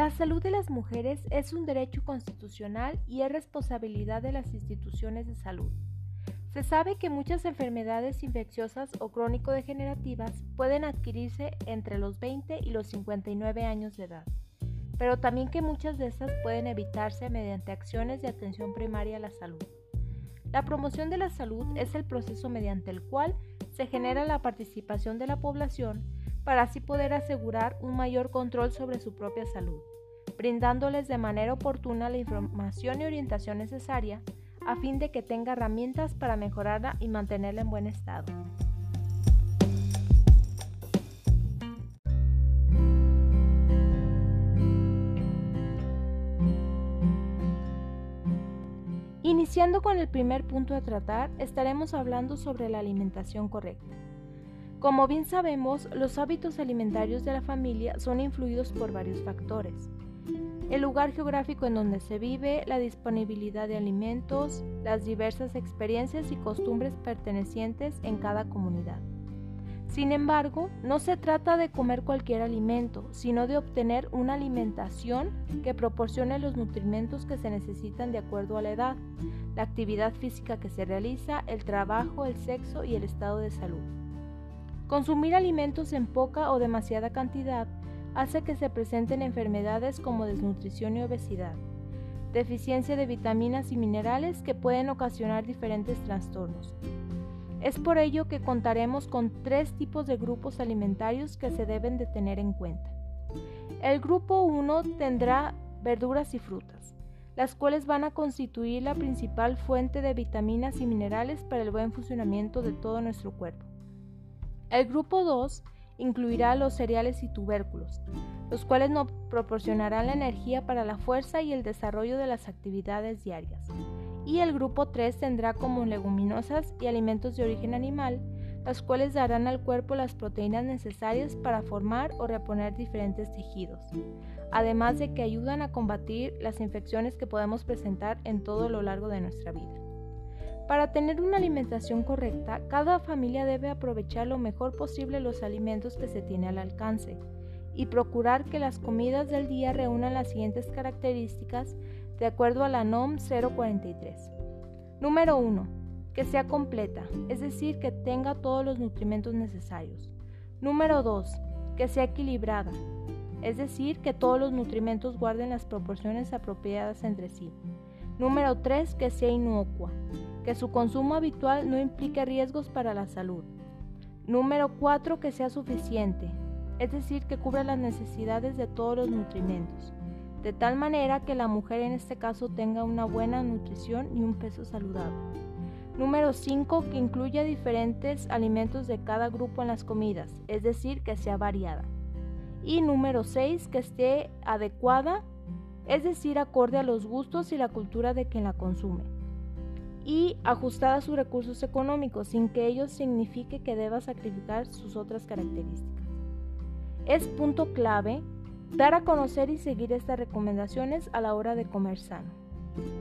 La salud de las mujeres es un derecho constitucional y es responsabilidad de las instituciones de salud. Se sabe que muchas enfermedades infecciosas o crónico-degenerativas pueden adquirirse entre los 20 y los 59 años de edad, pero también que muchas de estas pueden evitarse mediante acciones de atención primaria a la salud. La promoción de la salud es el proceso mediante el cual se genera la participación de la población para así poder asegurar un mayor control sobre su propia salud, brindándoles de manera oportuna la información y orientación necesaria a fin de que tenga herramientas para mejorarla y mantenerla en buen estado. Iniciando con el primer punto a tratar, estaremos hablando sobre la alimentación correcta. Como bien sabemos, los hábitos alimentarios de la familia son influidos por varios factores, el lugar geográfico en donde se vive, la disponibilidad de alimentos, las diversas experiencias y costumbres pertenecientes en cada comunidad. Sin embargo, no se trata de comer cualquier alimento, sino de obtener una alimentación que proporcione los nutrimentos que se necesitan de acuerdo a la edad, la actividad física que se realiza, el trabajo, el sexo y el estado de salud. Consumir alimentos en poca o demasiada cantidad hace que se presenten enfermedades como desnutrición y obesidad, deficiencia de vitaminas y minerales que pueden ocasionar diferentes trastornos. Es por ello que contaremos con tres tipos de grupos alimentarios que se deben de tener en cuenta. El grupo 1 tendrá verduras y frutas, las cuales van a constituir la principal fuente de vitaminas y minerales para el buen funcionamiento de todo nuestro cuerpo. El grupo 2 incluirá los cereales y tubérculos, los cuales nos proporcionarán la energía para la fuerza y el desarrollo de las actividades diarias. Y el grupo 3 tendrá como leguminosas y alimentos de origen animal, las cuales darán al cuerpo las proteínas necesarias para formar o reponer diferentes tejidos, además de que ayudan a combatir las infecciones que podemos presentar en todo lo largo de nuestra vida. Para tener una alimentación correcta, cada familia debe aprovechar lo mejor posible los alimentos que se tiene al alcance y procurar que las comidas del día reúnan las siguientes características de acuerdo a la NOM 043. Número 1. Que sea completa, es decir, que tenga todos los nutrimentos necesarios. Número 2. Que sea equilibrada, es decir, que todos los nutrimentos guarden las proporciones apropiadas entre sí. Número 3. Que sea inocua, que su consumo habitual no implique riesgos para la salud. Número 4. Que sea suficiente, es decir, que cubra las necesidades de todos los nutrimentos, de tal manera que la mujer en este caso tenga una buena nutrición y un peso saludable. Número 5. Que incluya diferentes alimentos de cada grupo en las comidas, es decir, que sea variada. Y número 6. Que esté adecuada, es decir, acorde a los gustos y la cultura de quien la consume y ajustada a sus recursos económicos sin que ello signifique que deba sacrificar sus otras características. Es punto clave dar a conocer y seguir estas recomendaciones a la hora de comer sano.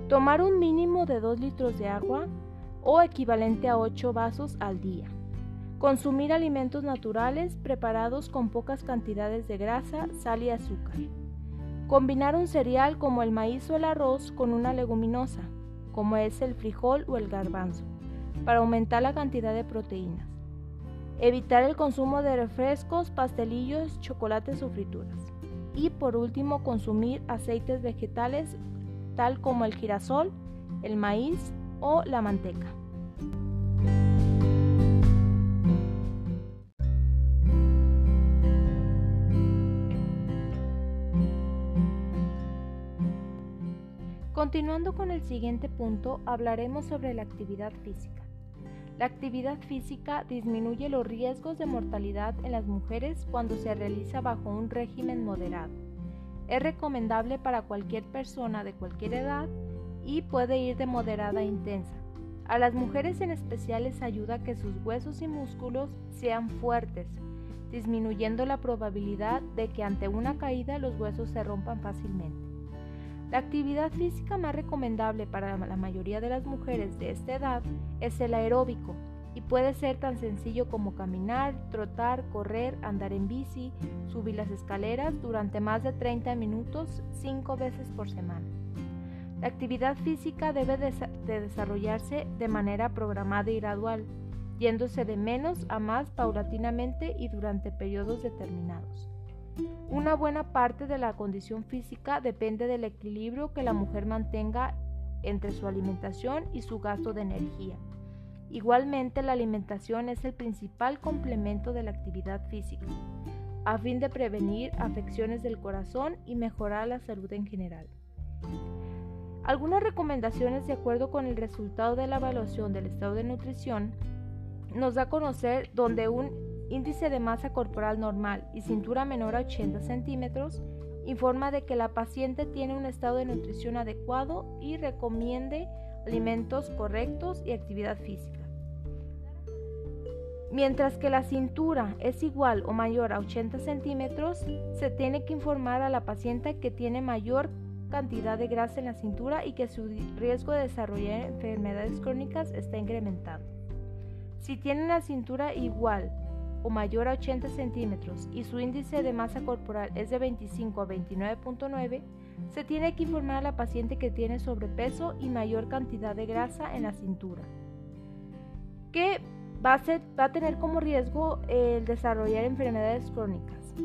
Tomar un mínimo de 2 litros de agua o equivalente a 8 vasos al día. Consumir alimentos naturales preparados con pocas cantidades de grasa, sal y azúcar. Combinar un cereal como el maíz o el arroz con una leguminosa como es el frijol o el garbanzo, para aumentar la cantidad de proteínas. Evitar el consumo de refrescos, pastelillos, chocolates o frituras. Y por último, consumir aceites vegetales tal como el girasol, el maíz o la manteca. Continuando con el siguiente punto, hablaremos sobre la actividad física. La actividad física disminuye los riesgos de mortalidad en las mujeres cuando se realiza bajo un régimen moderado. Es recomendable para cualquier persona de cualquier edad y puede ir de moderada a intensa. A las mujeres en especial les ayuda que sus huesos y músculos sean fuertes, disminuyendo la probabilidad de que ante una caída los huesos se rompan fácilmente. La actividad física más recomendable para la mayoría de las mujeres de esta edad es el aeróbico, y puede ser tan sencillo como caminar, trotar, correr, andar en bici, subir las escaleras durante más de 30 minutos cinco veces por semana. La actividad física debe de, desarrollarse de manera programada y gradual, yéndose de menos a más paulatinamente y durante periodos determinados. Una buena parte de la condición física depende del equilibrio que la mujer mantenga entre su alimentación y su gasto de energía. Igualmente, la alimentación es el principal complemento de la actividad física, a fin de prevenir afecciones del corazón y mejorar la salud en general. Algunas recomendaciones de acuerdo con el resultado de la evaluación del estado de nutrición nos da a conocer donde un índice de masa corporal normal y cintura menor a 80 centímetros informa de que la paciente tiene un estado de nutrición adecuado y recomiende alimentos correctos y actividad física. Mientras que la cintura es igual o mayor a 80 centímetros, se tiene que informar a la paciente que tiene mayor cantidad de grasa en la cintura y que su riesgo de desarrollar enfermedades crónicas está incrementado. Si tiene la cintura igual o mayor a 80 centímetros y su índice de masa corporal es de 25 a 29.9, se tiene que informar a la paciente que tiene sobrepeso y mayor cantidad de grasa en la cintura, que va a, va a tener como riesgo el desarrollar enfermedades crónicas.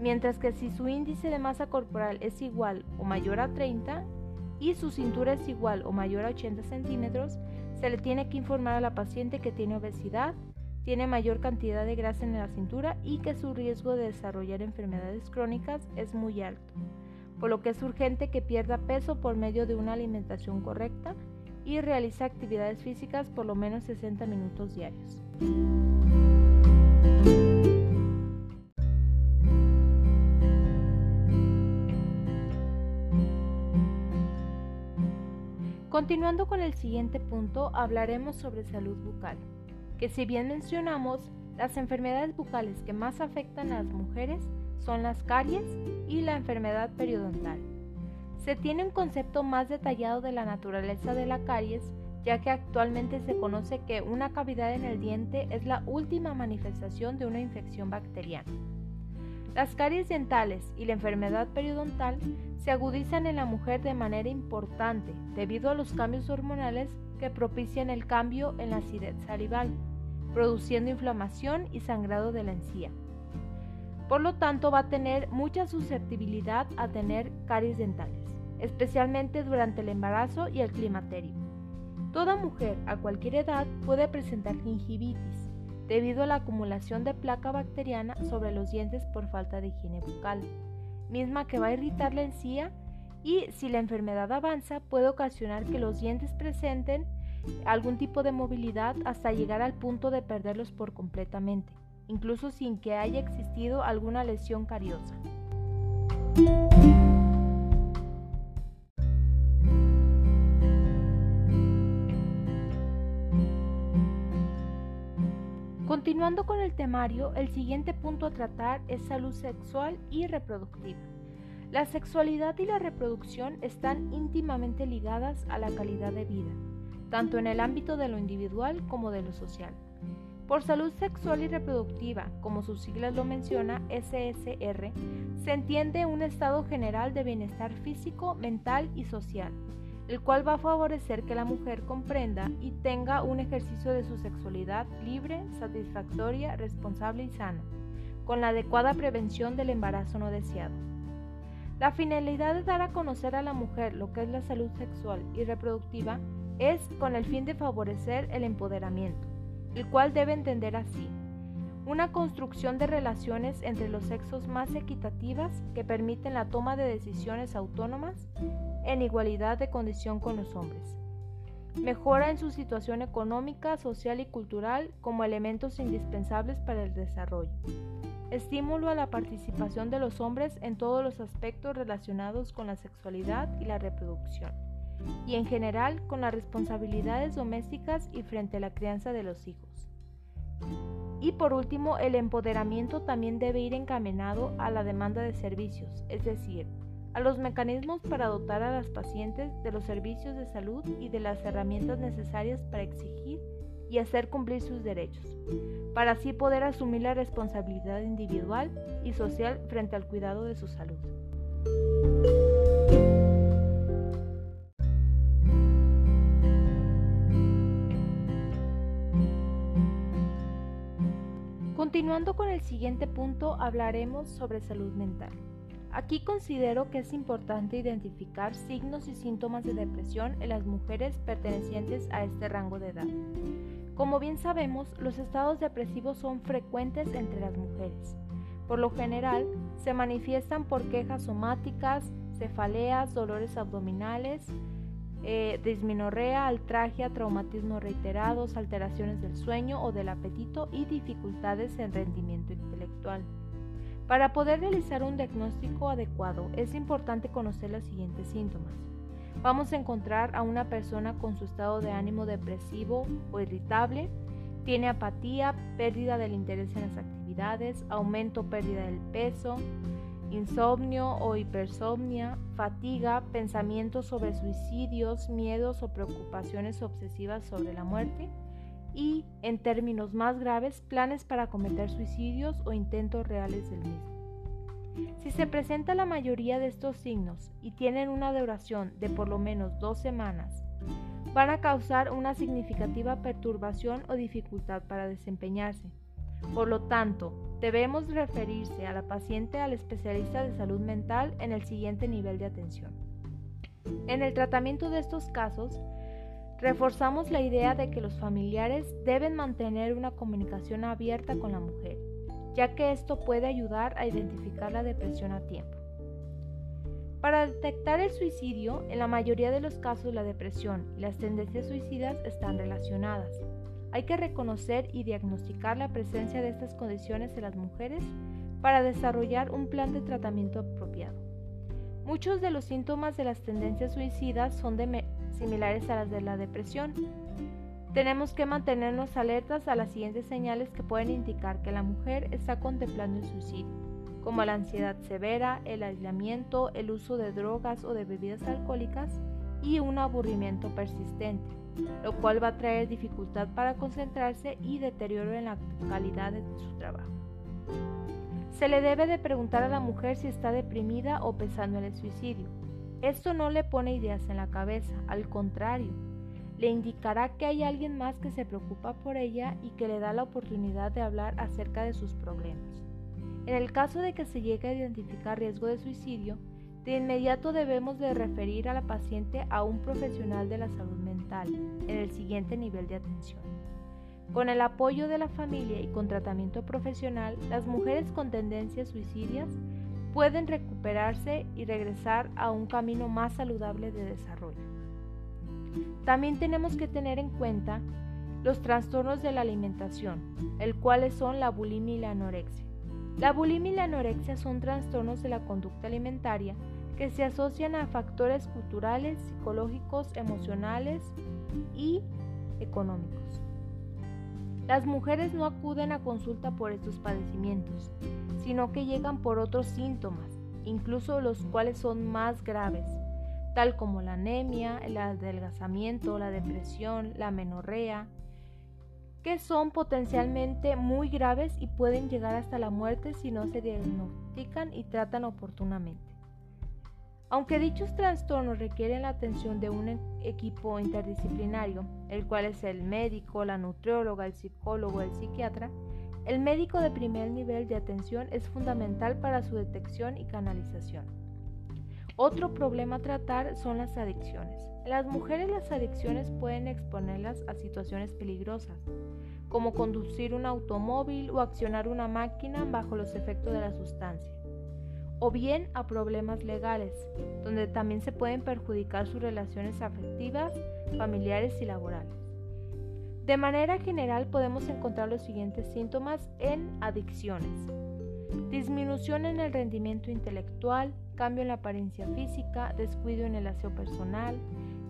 Mientras que si su índice de masa corporal es igual o mayor a 30 y su cintura es igual o mayor a 80 centímetros, se le tiene que informar a la paciente que tiene obesidad, tiene mayor cantidad de grasa en la cintura y que su riesgo de desarrollar enfermedades crónicas es muy alto, por lo que es urgente que pierda peso por medio de una alimentación correcta y realice actividades físicas por lo menos 60 minutos diarios. Continuando con el siguiente punto, hablaremos sobre salud bucal que si bien mencionamos, las enfermedades bucales que más afectan a las mujeres son las caries y la enfermedad periodontal. Se tiene un concepto más detallado de la naturaleza de la caries, ya que actualmente se conoce que una cavidad en el diente es la última manifestación de una infección bacteriana. Las caries dentales y la enfermedad periodontal se agudizan en la mujer de manera importante debido a los cambios hormonales que propician el cambio en la acidez salival produciendo inflamación y sangrado de la encía. Por lo tanto, va a tener mucha susceptibilidad a tener caries dentales, especialmente durante el embarazo y el climaterio. Toda mujer a cualquier edad puede presentar gingivitis debido a la acumulación de placa bacteriana sobre los dientes por falta de higiene bucal, misma que va a irritar la encía y si la enfermedad avanza puede ocasionar que los dientes presenten algún tipo de movilidad hasta llegar al punto de perderlos por completamente, incluso sin que haya existido alguna lesión cariosa. Continuando con el temario, el siguiente punto a tratar es salud sexual y reproductiva. La sexualidad y la reproducción están íntimamente ligadas a la calidad de vida tanto en el ámbito de lo individual como de lo social. Por salud sexual y reproductiva, como sus siglas lo menciona, SSR, se entiende un estado general de bienestar físico, mental y social, el cual va a favorecer que la mujer comprenda y tenga un ejercicio de su sexualidad libre, satisfactoria, responsable y sana, con la adecuada prevención del embarazo no deseado. La finalidad de dar a conocer a la mujer lo que es la salud sexual y reproductiva es con el fin de favorecer el empoderamiento, el cual debe entender así. Una construcción de relaciones entre los sexos más equitativas que permiten la toma de decisiones autónomas en igualdad de condición con los hombres. Mejora en su situación económica, social y cultural como elementos indispensables para el desarrollo. Estímulo a la participación de los hombres en todos los aspectos relacionados con la sexualidad y la reproducción y en general con las responsabilidades domésticas y frente a la crianza de los hijos. Y por último, el empoderamiento también debe ir encaminado a la demanda de servicios, es decir, a los mecanismos para dotar a las pacientes de los servicios de salud y de las herramientas necesarias para exigir y hacer cumplir sus derechos, para así poder asumir la responsabilidad individual y social frente al cuidado de su salud. Continuando con el siguiente punto, hablaremos sobre salud mental. Aquí considero que es importante identificar signos y síntomas de depresión en las mujeres pertenecientes a este rango de edad. Como bien sabemos, los estados depresivos son frecuentes entre las mujeres. Por lo general, se manifiestan por quejas somáticas, cefaleas, dolores abdominales, eh, disminorrea, altragia, traumatismos reiterados, alteraciones del sueño o del apetito y dificultades en rendimiento intelectual. Para poder realizar un diagnóstico adecuado es importante conocer los siguientes síntomas. Vamos a encontrar a una persona con su estado de ánimo depresivo o irritable, tiene apatía, pérdida del interés en las actividades, aumento o pérdida del peso, insomnio o hipersomnia, fatiga, pensamientos sobre suicidios, miedos o preocupaciones obsesivas sobre la muerte y, en términos más graves, planes para cometer suicidios o intentos reales del mismo. Si se presenta la mayoría de estos signos y tienen una duración de por lo menos dos semanas, van a causar una significativa perturbación o dificultad para desempeñarse. Por lo tanto, debemos referirse a la paciente al especialista de salud mental en el siguiente nivel de atención. En el tratamiento de estos casos, reforzamos la idea de que los familiares deben mantener una comunicación abierta con la mujer, ya que esto puede ayudar a identificar la depresión a tiempo. Para detectar el suicidio, en la mayoría de los casos la depresión y las tendencias suicidas están relacionadas. Hay que reconocer y diagnosticar la presencia de estas condiciones en las mujeres para desarrollar un plan de tratamiento apropiado. Muchos de los síntomas de las tendencias suicidas son similares a las de la depresión. Tenemos que mantenernos alertas a las siguientes señales que pueden indicar que la mujer está contemplando el suicidio, como la ansiedad severa, el aislamiento, el uso de drogas o de bebidas alcohólicas y un aburrimiento persistente lo cual va a traer dificultad para concentrarse y deterioro en la calidad de su trabajo. Se le debe de preguntar a la mujer si está deprimida o pensando en el suicidio. Esto no le pone ideas en la cabeza, al contrario, le indicará que hay alguien más que se preocupa por ella y que le da la oportunidad de hablar acerca de sus problemas. En el caso de que se llegue a identificar riesgo de suicidio, de inmediato debemos de referir a la paciente a un profesional de la salud mental en el siguiente nivel de atención. Con el apoyo de la familia y con tratamiento profesional, las mujeres con tendencias suicidias pueden recuperarse y regresar a un camino más saludable de desarrollo. También tenemos que tener en cuenta los trastornos de la alimentación, el cuales son la bulimia y la anorexia. La bulimia y la anorexia son trastornos de la conducta alimentaria que se asocian a factores culturales, psicológicos, emocionales y económicos. Las mujeres no acuden a consulta por estos padecimientos, sino que llegan por otros síntomas, incluso los cuales son más graves, tal como la anemia, el adelgazamiento, la depresión, la menorrea, que son potencialmente muy graves y pueden llegar hasta la muerte si no se diagnostican y tratan oportunamente. Aunque dichos trastornos requieren la atención de un equipo interdisciplinario, el cual es el médico, la nutrióloga, el psicólogo, el psiquiatra, el médico de primer nivel de atención es fundamental para su detección y canalización. Otro problema a tratar son las adicciones. Las mujeres las adicciones pueden exponerlas a situaciones peligrosas, como conducir un automóvil o accionar una máquina bajo los efectos de la sustancia, o bien a problemas legales, donde también se pueden perjudicar sus relaciones afectivas, familiares y laborales. De manera general podemos encontrar los siguientes síntomas en adicciones. Disminución en el rendimiento intelectual, cambio en la apariencia física, descuido en el aseo personal,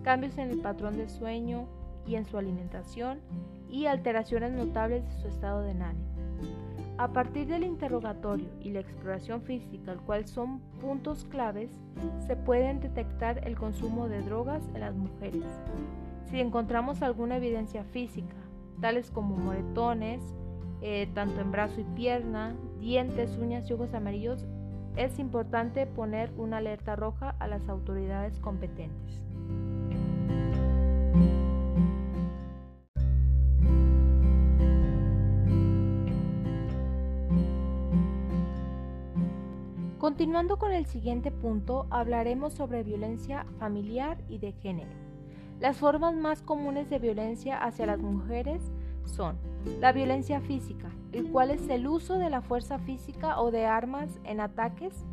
cambios en el patrón de sueño y en su alimentación y alteraciones notables de su estado de ánimo. A partir del interrogatorio y la exploración física, el cual son puntos claves, se pueden detectar el consumo de drogas en las mujeres. Si encontramos alguna evidencia física, tales como moretones, eh, tanto en brazo y pierna, dientes, uñas y ojos amarillos, es importante poner una alerta roja a las autoridades competentes. Continuando con el siguiente punto, hablaremos sobre violencia familiar y de género. Las formas más comunes de violencia hacia las mujeres son la violencia física, el cual es el uso de la fuerza física o de armas en ataques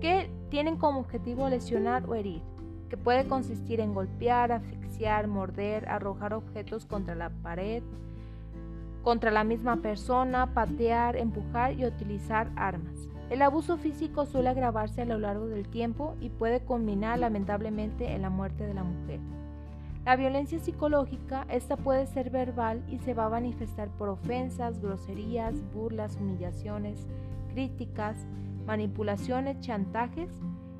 que tienen como objetivo lesionar o herir, que puede consistir en golpear, asfixiar, morder, arrojar objetos contra la pared, contra la misma persona, patear, empujar y utilizar armas. El abuso físico suele agravarse a lo largo del tiempo y puede culminar lamentablemente en la muerte de la mujer. La violencia psicológica, esta puede ser verbal y se va a manifestar por ofensas, groserías, burlas, humillaciones, críticas, manipulaciones, chantajes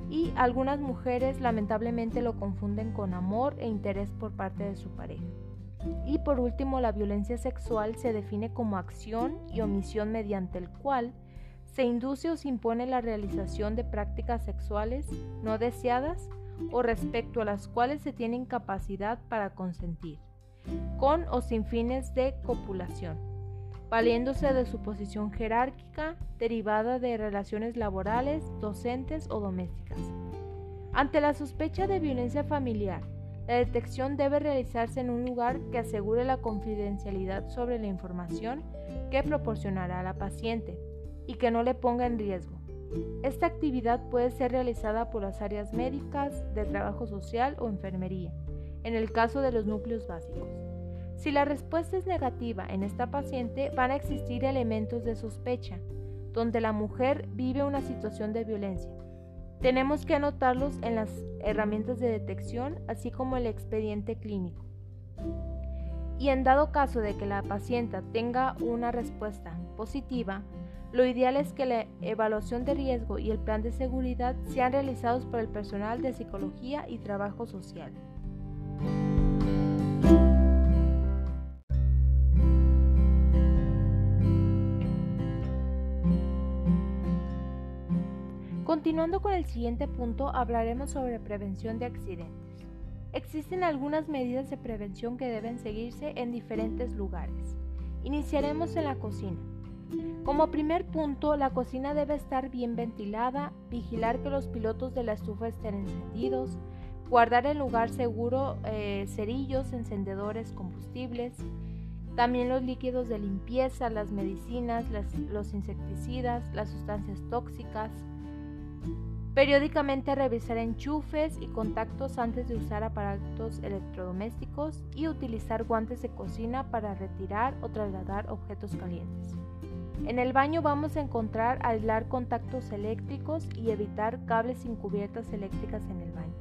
y algunas mujeres lamentablemente lo confunden con amor e interés por parte de su pareja. Y por último, la violencia sexual se define como acción y omisión mediante el cual se induce o se impone la realización de prácticas sexuales no deseadas o respecto a las cuales se tiene incapacidad para consentir, con o sin fines de copulación, valiéndose de su posición jerárquica derivada de relaciones laborales, docentes o domésticas. Ante la sospecha de violencia familiar, la detección debe realizarse en un lugar que asegure la confidencialidad sobre la información que proporcionará a la paciente, y que no le ponga en riesgo. Esta actividad puede ser realizada por las áreas médicas, de trabajo social o enfermería, en el caso de los núcleos básicos. Si la respuesta es negativa en esta paciente, van a existir elementos de sospecha, donde la mujer vive una situación de violencia. Tenemos que anotarlos en las herramientas de detección, así como el expediente clínico. Y en dado caso de que la paciente tenga una respuesta positiva, lo ideal es que la evaluación de riesgo y el plan de seguridad sean realizados por el personal de psicología y trabajo social. Continuando con el siguiente punto, hablaremos sobre prevención de accidentes. Existen algunas medidas de prevención que deben seguirse en diferentes lugares. Iniciaremos en la cocina. Como primer punto, la cocina debe estar bien ventilada, vigilar que los pilotos de la estufa estén encendidos, guardar en lugar seguro eh, cerillos, encendedores, combustibles, también los líquidos de limpieza, las medicinas, los insecticidas, las sustancias tóxicas. Periódicamente revisar enchufes y contactos antes de usar aparatos electrodomésticos y utilizar guantes de cocina para retirar o trasladar objetos calientes. En el baño vamos a encontrar aislar contactos eléctricos y evitar cables sin cubiertas eléctricas en el baño.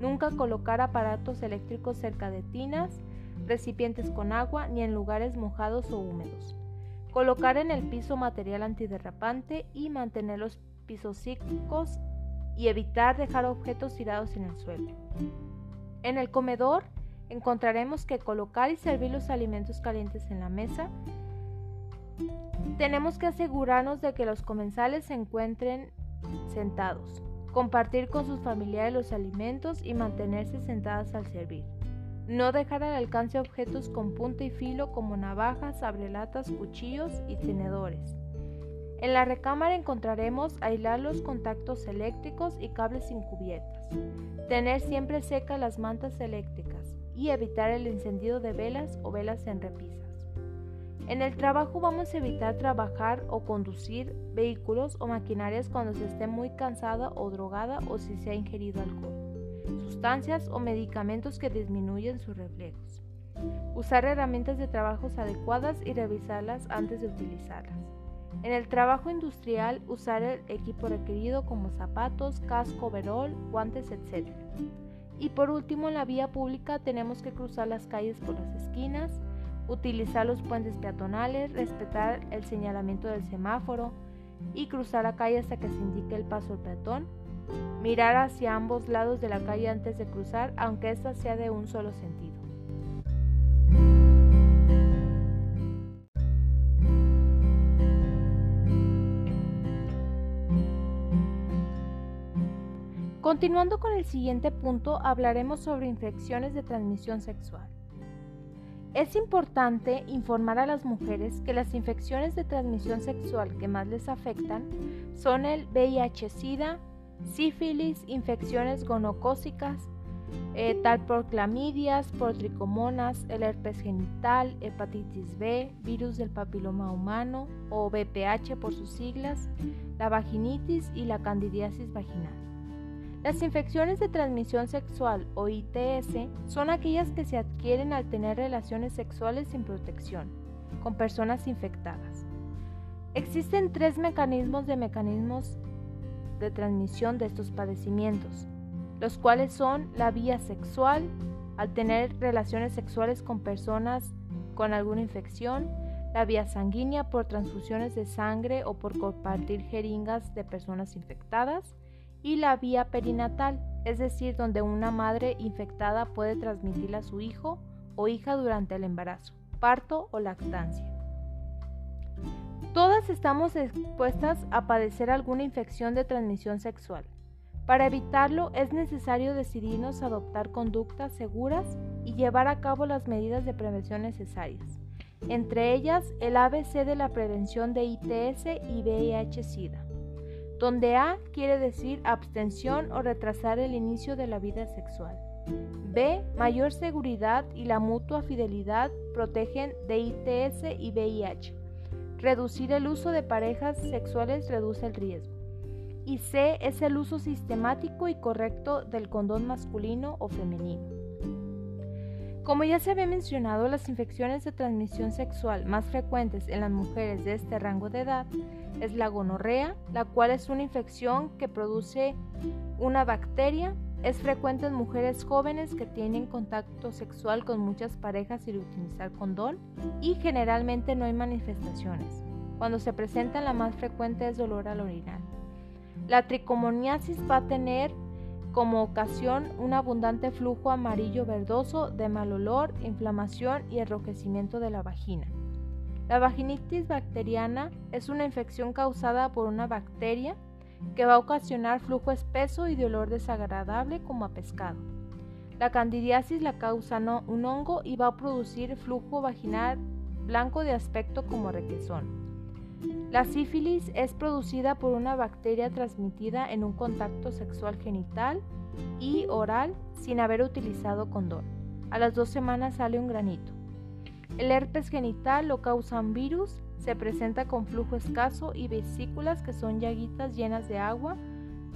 Nunca colocar aparatos eléctricos cerca de tinas, recipientes con agua ni en lugares mojados o húmedos. Colocar en el piso material antiderrapante y mantener los pisos secos y evitar dejar objetos tirados en el suelo. En el comedor encontraremos que colocar y servir los alimentos calientes en la mesa tenemos que asegurarnos de que los comensales se encuentren sentados, compartir con sus familiares los alimentos y mantenerse sentadas al servir. No dejar al alcance objetos con punta y filo como navajas, abrelatas, cuchillos y tenedores. En la recámara encontraremos aislar los contactos eléctricos y cables sin cubiertas, tener siempre secas las mantas eléctricas y evitar el encendido de velas o velas en repisas. En el trabajo vamos a evitar trabajar o conducir vehículos o maquinarias cuando se esté muy cansada o drogada o si se ha ingerido alcohol, sustancias o medicamentos que disminuyen sus reflejos. Usar herramientas de trabajo adecuadas y revisarlas antes de utilizarlas. En el trabajo industrial, usar el equipo requerido como zapatos, casco, verol, guantes, etc. Y por último, en la vía pública tenemos que cruzar las calles por las esquinas, utilizar los puentes peatonales, respetar el señalamiento del semáforo y cruzar la calle hasta que se indique el paso al peatón, mirar hacia ambos lados de la calle antes de cruzar, aunque ésta sea de un solo sentido. Continuando con el siguiente punto, hablaremos sobre infecciones de transmisión sexual. Es importante informar a las mujeres que las infecciones de transmisión sexual que más les afectan son el VIH-Sida, sífilis, infecciones gonocócicas, eh, tal por clamidias, por tricomonas, el herpes genital, hepatitis B, virus del papiloma humano o BPH por sus siglas, la vaginitis y la candidiasis vaginal. Las infecciones de transmisión sexual o ITS son aquellas que se adquieren al tener relaciones sexuales sin protección con personas infectadas. Existen tres mecanismos de transmisión de estos padecimientos los cuales son la vía sexual, al tener relaciones sexuales con personas con alguna infección, la vía sanguínea por transfusiones de sangre o por compartir jeringas de personas infectadas, y la vía perinatal, es decir, donde una madre infectada puede transmitirla a su hijo o hija durante el embarazo, parto o lactancia. Todas estamos expuestas a padecer alguna infección de transmisión sexual. Para evitarlo es necesario decidirnos a adoptar conductas seguras y llevar a cabo las medidas de prevención necesarias, entre ellas el ABC de la prevención de ITS y VIH-Sida, donde A quiere decir abstención o retrasar el inicio de la vida sexual. B. Mayor seguridad y la mutua fidelidad protegen de ITS y VIH. Reducir el uso de parejas sexuales reduce el riesgo y C es el uso sistemático y correcto del condón masculino o femenino. Como ya se había mencionado, las infecciones de transmisión sexual más frecuentes en las mujeres de este rango de edad es la gonorrea, la cual es una infección que produce una bacteria. Es frecuente en mujeres jóvenes que tienen contacto sexual con muchas parejas sin utilizar condón y generalmente no hay manifestaciones. Cuando se presenta la más frecuente es dolor al orinar. La tricomoniasis va a tener como ocasión un abundante flujo amarillo verdoso de mal olor, inflamación y enrojecimiento de la vagina. La vaginitis bacteriana es una infección causada por una bacteria que va a ocasionar flujo espeso y de olor desagradable como a pescado. La candidiasis la causa un hongo y va a producir flujo vaginal blanco de aspecto como requesón. La sífilis es producida por una bacteria transmitida en un contacto sexual genital y oral sin haber utilizado condón. A las dos semanas sale un granito. El herpes genital lo causa virus, se presenta con flujo escaso y vesículas que son llaguitas llenas de agua,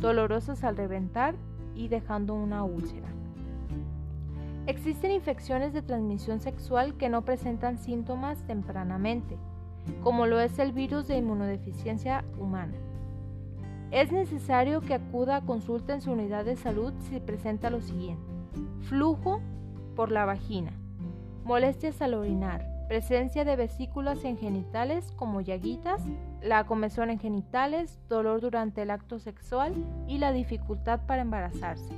dolorosas al reventar y dejando una úlcera. Existen infecciones de transmisión sexual que no presentan síntomas tempranamente como lo es el virus de inmunodeficiencia humana. Es necesario que acuda a consulta en su unidad de salud si presenta lo siguiente. Flujo por la vagina, molestias al orinar, presencia de vesículas en genitales como llaguitas, la comezón en genitales, dolor durante el acto sexual y la dificultad para embarazarse.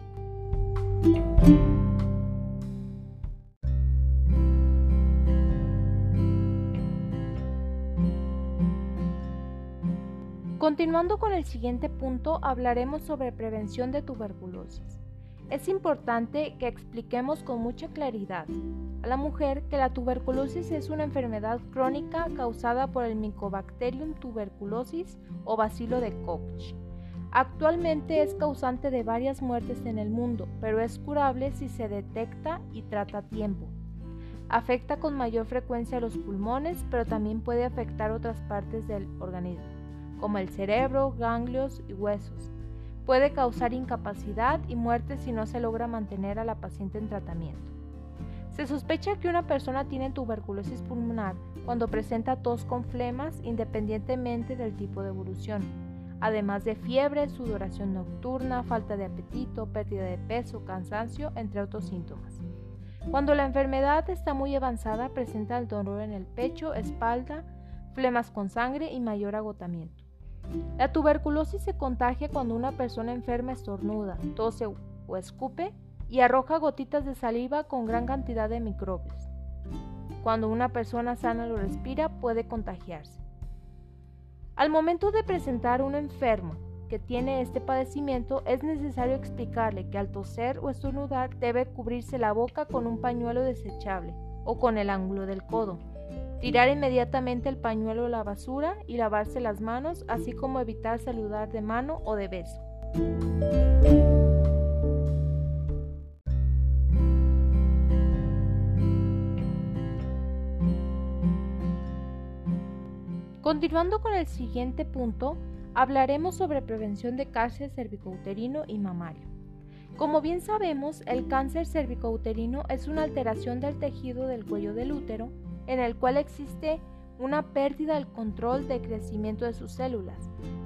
Continuando con el siguiente punto, hablaremos sobre prevención de tuberculosis. Es importante que expliquemos con mucha claridad a la mujer que la tuberculosis es una enfermedad crónica causada por el Mycobacterium tuberculosis o bacilo de Koch. Actualmente es causante de varias muertes en el mundo, pero es curable si se detecta y trata a tiempo. Afecta con mayor frecuencia los pulmones, pero también puede afectar otras partes del organismo como el cerebro, ganglios y huesos. Puede causar incapacidad y muerte si no se logra mantener a la paciente en tratamiento. Se sospecha que una persona tiene tuberculosis pulmonar cuando presenta tos con flemas independientemente del tipo de evolución, además de fiebre, sudoración nocturna, falta de apetito, pérdida de peso, cansancio, entre otros síntomas. Cuando la enfermedad está muy avanzada, presenta el dolor en el pecho, espalda, flemas con sangre y mayor agotamiento. La tuberculosis se contagia cuando una persona enferma estornuda, tose o escupe y arroja gotitas de saliva con gran cantidad de microbios. Cuando una persona sana lo respira, puede contagiarse. Al momento de presentar un enfermo que tiene este padecimiento, es necesario explicarle que al toser o estornudar debe cubrirse la boca con un pañuelo desechable o con el ángulo del codo, tirar inmediatamente el pañuelo a la basura y lavarse las manos, así como evitar saludar de mano o de beso. Continuando con el siguiente punto, hablaremos sobre prevención de cáncer cervicouterino y mamario. Como bien sabemos, el cáncer cervicouterino es una alteración del tejido del cuello del útero en el cual existe una pérdida del control de crecimiento de sus células,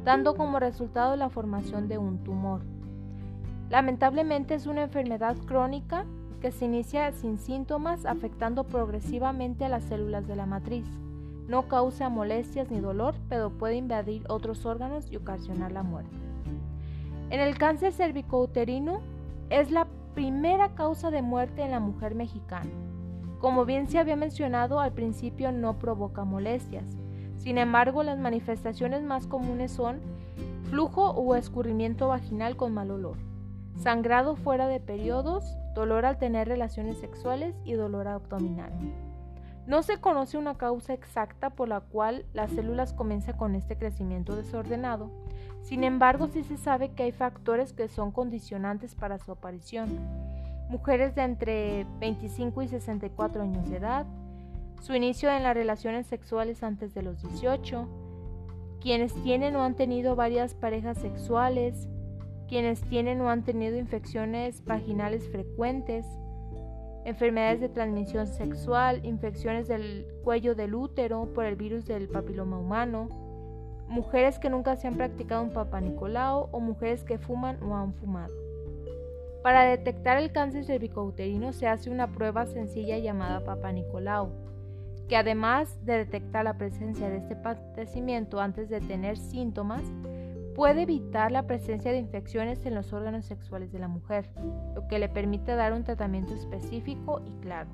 dando como resultado la formación de un tumor. Lamentablemente es una enfermedad crónica que se inicia sin síntomas afectando progresivamente a las células de la matriz. No causa molestias ni dolor, pero puede invadir otros órganos y ocasionar la muerte. En el cáncer cervicouterino es la primera causa de muerte en la mujer mexicana. Como bien se había mencionado, al principio no provoca molestias. Sin embargo, las manifestaciones más comunes son flujo o escurrimiento vaginal con mal olor, sangrado fuera de periodos, dolor al tener relaciones sexuales y dolor abdominal. No se conoce una causa exacta por la cual las células comienzan con este crecimiento desordenado, sin embargo sí se sabe que hay factores que son condicionantes para su aparición. Mujeres de entre 25 y 64 años de edad, su inicio en las relaciones sexuales antes de los 18, quienes tienen o han tenido varias parejas sexuales, quienes tienen o han tenido infecciones vaginales frecuentes, enfermedades de transmisión sexual, infecciones del cuello del útero por el virus del papiloma humano, mujeres que nunca se han practicado un papá o mujeres que fuman o han fumado. Para detectar el cáncer cervicouterino se hace una prueba sencilla llamada Papa que además de detectar la presencia de este padecimiento antes de tener síntomas, puede evitar la presencia de infecciones en los órganos sexuales de la mujer, lo que le permite dar un tratamiento específico y claro.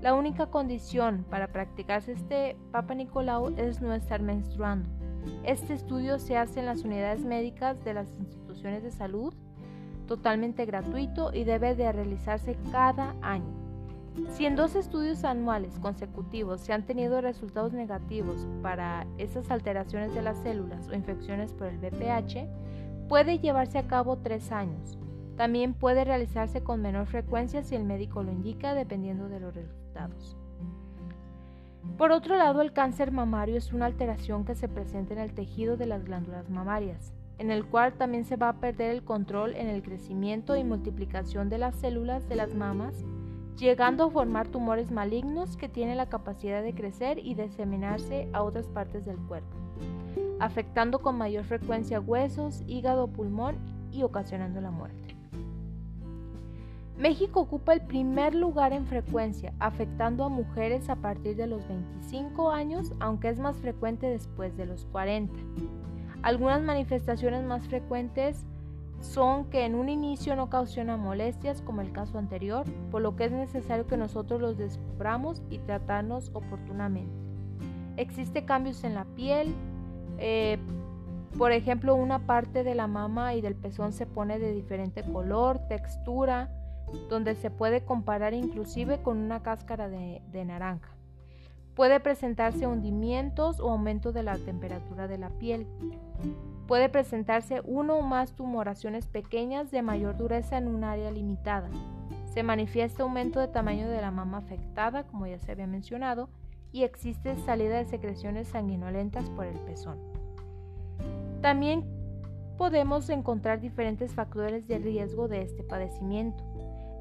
La única condición para practicarse este Papa Nicolau es no estar menstruando. Este estudio se hace en las unidades médicas de las instituciones de salud, totalmente gratuito y debe de realizarse cada año. Si en dos estudios anuales consecutivos se han tenido resultados negativos para esas alteraciones de las células o infecciones por el BPH, puede llevarse a cabo tres años. También puede realizarse con menor frecuencia si el médico lo indica dependiendo de los resultados. Por otro lado, el cáncer mamario es una alteración que se presenta en el tejido de las glándulas mamarias, en el cual también se va a perder el control en el crecimiento y multiplicación de las células de las mamas llegando a formar tumores malignos que tienen la capacidad de crecer y diseminarse a otras partes del cuerpo, afectando con mayor frecuencia huesos, hígado, pulmón y ocasionando la muerte. México ocupa el primer lugar en frecuencia, afectando a mujeres a partir de los 25 años, aunque es más frecuente después de los 40. Algunas manifestaciones más frecuentes son que en un inicio no causan molestias como el caso anterior, por lo que es necesario que nosotros los descubramos y tratarnos oportunamente. Existe cambios en la piel, eh, por ejemplo una parte de la mama y del pezón se pone de diferente color, textura, donde se puede comparar inclusive con una cáscara de naranja. Puede presentarse hundimientos o aumento de la temperatura de la piel. Puede presentarse uno o más tumoraciones pequeñas de mayor dureza en un área limitada. Se manifiesta aumento de tamaño de la mama afectada, como ya se había mencionado, y existe salida de secreciones sanguinolentas por el pezón. También podemos encontrar diferentes factores de riesgo de este padecimiento,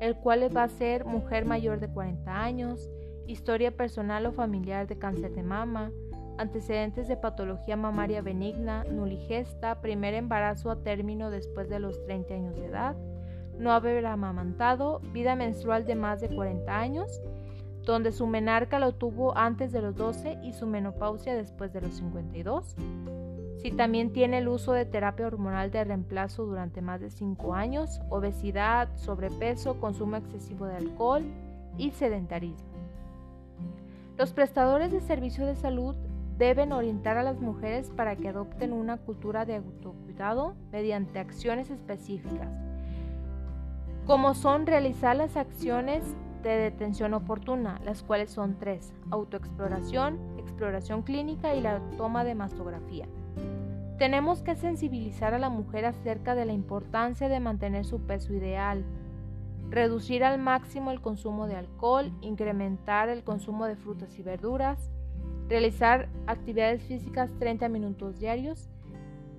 el cual va a ser mujer mayor de 40 años, historia personal o familiar de cáncer de mama, antecedentes de patología mamaria benigna, nuligesta, primer embarazo a término después de los 30 años de edad, no haber amamantado, vida menstrual de más de 40 años, donde su menarca lo tuvo antes de los 12 y su menopausia después de los 52. Si también tiene el uso de terapia hormonal de reemplazo durante más de 5 años, obesidad, sobrepeso, consumo excesivo de alcohol y sedentarismo. Los prestadores de servicio de salud deben orientar a las mujeres para que adopten una cultura de autocuidado mediante acciones específicas, como son realizar las acciones de detención oportuna, las cuales son tres, autoexploración, exploración clínica y la toma de mastografía. Tenemos que sensibilizar a la mujer acerca de la importancia de mantener su peso ideal, reducir al máximo el consumo de alcohol, incrementar el consumo de frutas y verduras, realizar actividades físicas 30 minutos diarios.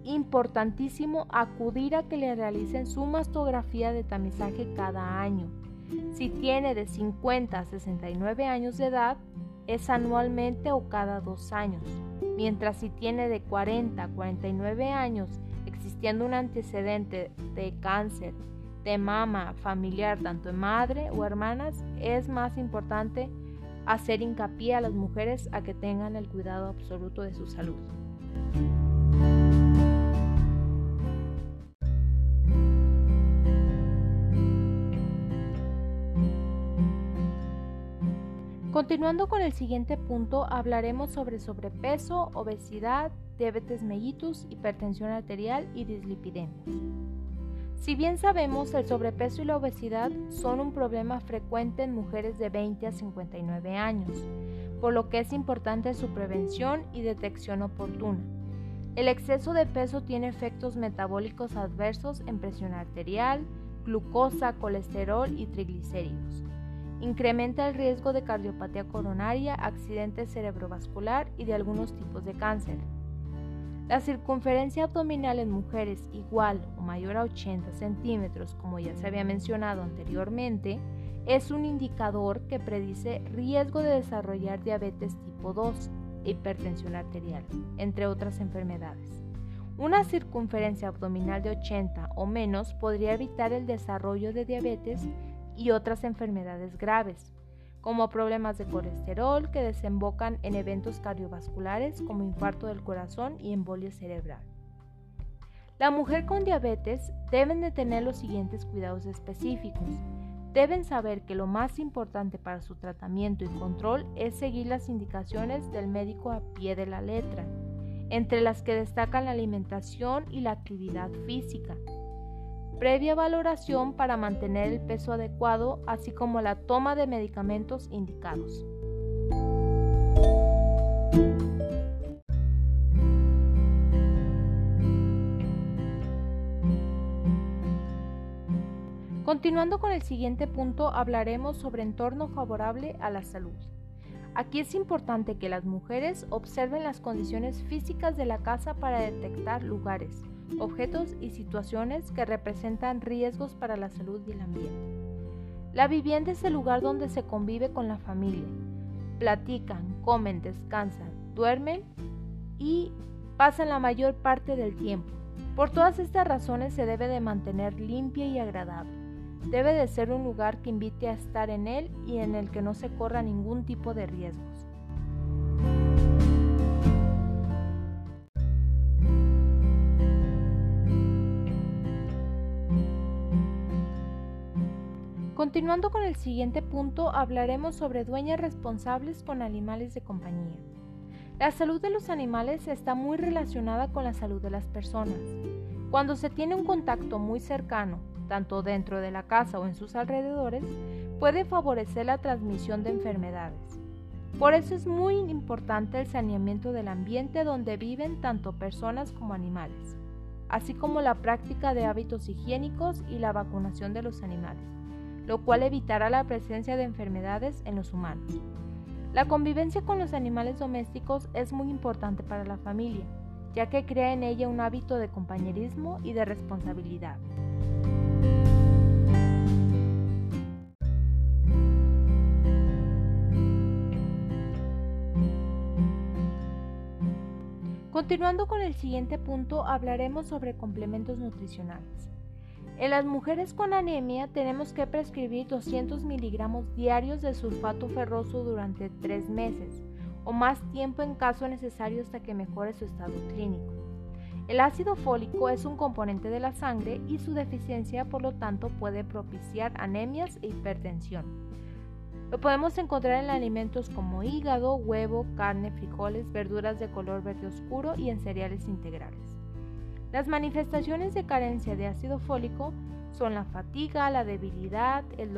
Importantísimo acudir a que le realicen su mastografía de tamizaje cada año. Si tiene de 50 a 69 años de edad, es anualmente o cada dos años, mientras si tiene de 40 a 49 años, existiendo un antecedente de cáncer de mama familiar, tanto en madre o hermanas, es más importante hacer hincapié a las mujeres a que tengan el cuidado absoluto de su salud. Continuando con el siguiente punto, hablaremos sobre sobrepeso, obesidad, diabetes mellitus, hipertensión arterial y dislipidemias. Si bien sabemos, el sobrepeso y la obesidad son un problema frecuente en mujeres de 20 a 59 años, por lo que es importante su prevención y detección oportuna. El exceso de peso tiene efectos metabólicos adversos en presión arterial, glucosa, colesterol y triglicéridos. Incrementa el riesgo de cardiopatía coronaria, accidente cerebrovascular y de algunos tipos de cáncer. La circunferencia abdominal en mujeres igual o mayor a 80 centímetros, como ya se había mencionado anteriormente, es un indicador que predice riesgo de desarrollar diabetes tipo 2 e hipertensión arterial, entre otras enfermedades. Una circunferencia abdominal de 80 o menos podría evitar el desarrollo de diabetes y otras enfermedades graves, como problemas de colesterol que desembocan en eventos cardiovasculares como infarto del corazón y embolia cerebral. La mujer con diabetes deben de tener los siguientes cuidados específicos. Deben saber que lo más importante para su tratamiento y control es seguir las indicaciones del médico a pie de la letra, entre las que destacan la alimentación y la actividad física, previa valoración para mantener el peso adecuado, así como la toma de medicamentos indicados. Continuando con el siguiente punto, hablaremos sobre entorno favorable a la salud. Aquí es importante que las mujeres observen las condiciones físicas de la casa para detectar lugares, objetos y situaciones que representan riesgos para la salud y el ambiente. La vivienda es el lugar donde se convive con la familia. Platican, comen, descansan, duermen y pasan la mayor parte del tiempo. Por todas estas razones se debe de mantener limpia y agradable. Debe de ser un lugar que invite a estar en él y en el que no se corra ningún tipo de riesgos. Continuando con el siguiente punto, hablaremos sobre dueñas responsables con animales de compañía. La salud de los animales está muy relacionada con la salud de las personas. Cuando se tiene un contacto muy cercano, tanto dentro de la casa o en sus alrededores, puede favorecer la transmisión de enfermedades. Por eso es muy importante el saneamiento del ambiente donde viven tanto personas como animales, así como la práctica de hábitos higiénicos y la vacunación de los animales lo cual evitará la presencia de enfermedades en los humanos. La convivencia con los animales domésticos es muy importante para la familia, ya que crea en ella un hábito de compañerismo y de responsabilidad. Continuando con el siguiente punto, hablaremos sobre complementos nutricionales. En las mujeres con anemia tenemos que prescribir 200 miligramos diarios de sulfato ferroso durante tres meses o más tiempo en caso necesario hasta que mejore su estado clínico. El ácido fólico es un componente de la sangre y su deficiencia por lo tanto puede propiciar anemias e hipertensión. Lo podemos encontrar en alimentos como hígado, huevo, carne, frijoles, verduras de color verde oscuro y en cereales integrales. Las manifestaciones de carencia de ácido fólico son la fatiga, la debilidad, el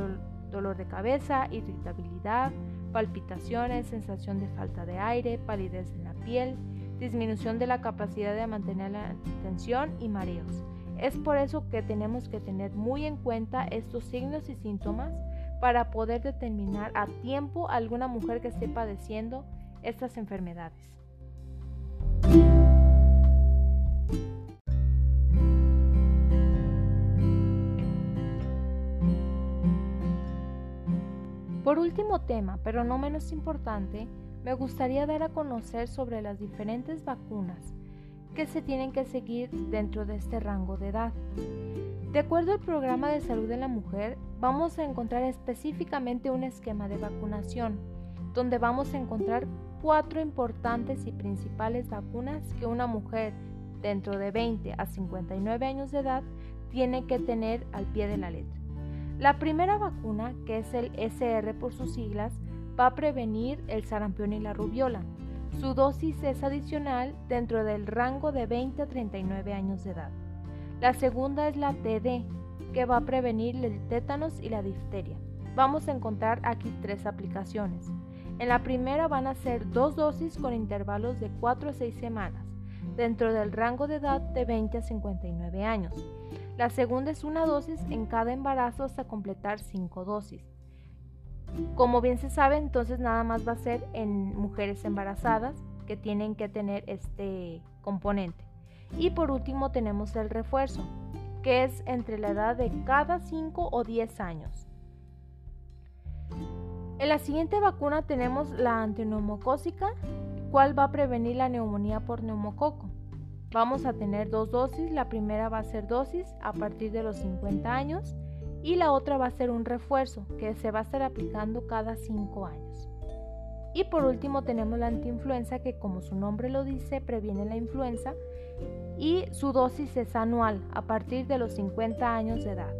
dolor de cabeza, irritabilidad, palpitaciones, sensación de falta de aire, palidez en la piel, disminución de la capacidad de mantener la atención y mareos. Es por eso que tenemos que tener muy en cuenta estos signos y síntomas para poder determinar a tiempo a alguna mujer que esté padeciendo estas enfermedades. Por último tema, pero no menos importante, me gustaría dar a conocer sobre las diferentes vacunas que se tienen que seguir dentro de este rango de edad. De acuerdo al programa de salud de la mujer, vamos a encontrar específicamente un esquema de vacunación, donde vamos a encontrar cuatro importantes y principales vacunas que una mujer dentro de 20 a 59 años de edad tiene que tener al pie de la letra. La primera vacuna, que es el SR por sus siglas, va a prevenir el sarampión y la rubiola. Su dosis es adicional dentro del rango de 20 a 39 años de edad. La segunda es la TD, que va a prevenir el tétanos y la difteria. Vamos a encontrar aquí tres aplicaciones. En la primera van a ser dos dosis con intervalos de 4 a 6 semanas, dentro del rango de edad de 20 a 59 años. La segunda es una dosis en cada embarazo hasta completar cinco dosis. Como bien se sabe, entonces nada más va a ser en mujeres embarazadas que tienen que tener este componente. Y por último tenemos el refuerzo, que es entre la edad de cada 5 o 10 años. En la siguiente vacuna tenemos la antineumocócica, cual va a prevenir la neumonía por neumococo. Vamos a tener dos dosis, la primera va a ser dosis a partir de los 50 años y la otra va a ser un refuerzo que se va a estar aplicando cada 5 años. Y por último tenemos la antiinfluenza que como su nombre lo dice previene la influenza y su dosis es anual a partir de los 50 años de edad.